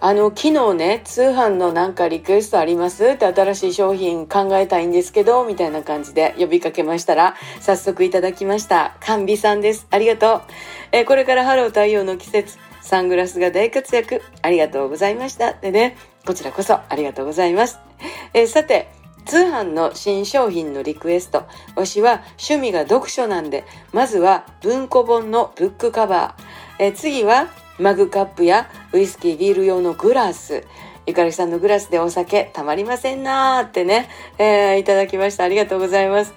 あの、昨日ね、通販のなんかリクエストありますって新しい商品考えたいんですけど、みたいな感じで呼びかけましたら、早速いただきました。甘美さんです。ありがとう。え、これからハロー太陽の季節、サングラスが大活躍。ありがとうございました。でね、こちらこそありがとうございます。え、さて、通販の新商品のリクエスト。わしは趣味が読書なんで、まずは文庫本のブックカバー。え、次はマグカップやウイスキービール用のグラス。ゆかりさんのグラスでお酒たまりませんなーってね、えー、いただきました。ありがとうございます。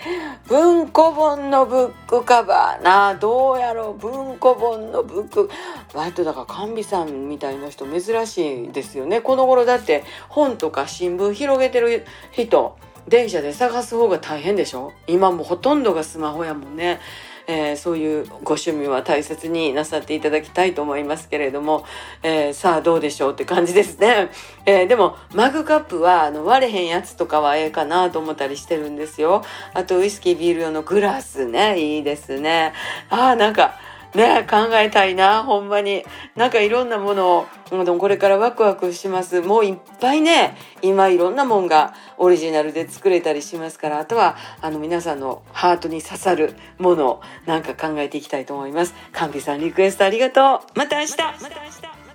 文庫本のブックカバーなどうやろう文庫本のブック。割とだから甘美さんみたいな人珍しいですよね。この頃だって本とか新聞広げてる人、電車で探す方が大変でしょ？今もほとんどがスマホやもんね。えー、そういうご趣味は大切になさっていただきたいと思いますけれども、えー、さあどうでしょうって感じですね。えー、でもマグカップはあの割れへんやつとかはええかなと思ったりしてるんですよ。あとウイスキービール用のグラスね、いいですね。ああ、なんか、ね考えたいなほんまに。なんかいろんなものをこれからワクワクします。もういっぱいね今いろんなもんがオリジナルで作れたりしますから。あとはあの皆さんのハートに刺さるものをなんか考えていきたいと思います。カンピさんリクエストありがとう。また明日。また明日。